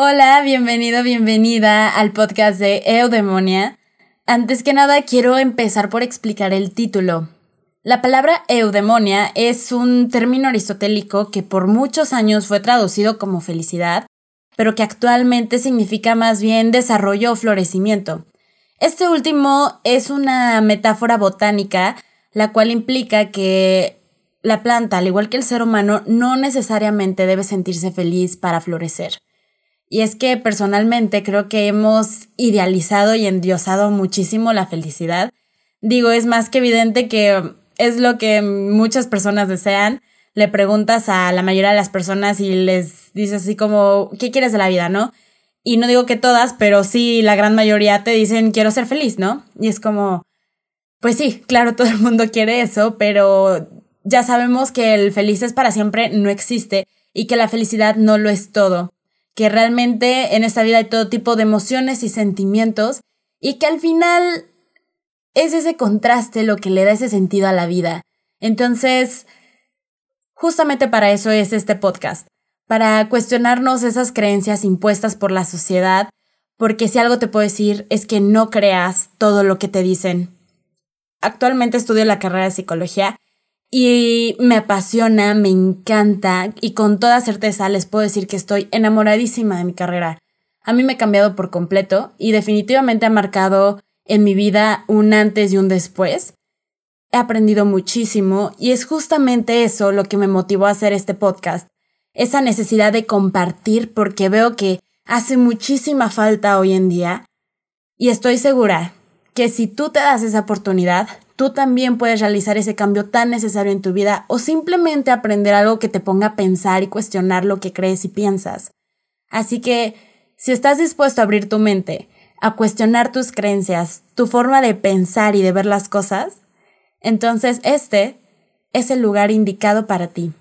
Hola, bienvenido, bienvenida al podcast de Eudemonia. Antes que nada, quiero empezar por explicar el título. La palabra eudemonia es un término aristotélico que por muchos años fue traducido como felicidad, pero que actualmente significa más bien desarrollo o florecimiento. Este último es una metáfora botánica, la cual implica que la planta, al igual que el ser humano, no necesariamente debe sentirse feliz para florecer. Y es que personalmente creo que hemos idealizado y endiosado muchísimo la felicidad. Digo, es más que evidente que es lo que muchas personas desean. Le preguntas a la mayoría de las personas y les dices así como, ¿qué quieres de la vida, no? Y no digo que todas, pero sí la gran mayoría te dicen, quiero ser feliz, ¿no? Y es como, pues sí, claro, todo el mundo quiere eso, pero ya sabemos que el feliz es para siempre no existe y que la felicidad no lo es todo que realmente en esta vida hay todo tipo de emociones y sentimientos y que al final es ese contraste lo que le da ese sentido a la vida. Entonces, justamente para eso es este podcast, para cuestionarnos esas creencias impuestas por la sociedad, porque si algo te puedo decir es que no creas todo lo que te dicen. Actualmente estudio la carrera de psicología y me apasiona, me encanta y con toda certeza les puedo decir que estoy enamoradísima de mi carrera. A mí me ha cambiado por completo y definitivamente ha marcado en mi vida un antes y un después. He aprendido muchísimo y es justamente eso lo que me motivó a hacer este podcast. Esa necesidad de compartir porque veo que hace muchísima falta hoy en día y estoy segura que si tú te das esa oportunidad, tú también puedes realizar ese cambio tan necesario en tu vida o simplemente aprender algo que te ponga a pensar y cuestionar lo que crees y piensas. Así que, si estás dispuesto a abrir tu mente, a cuestionar tus creencias, tu forma de pensar y de ver las cosas, entonces este es el lugar indicado para ti.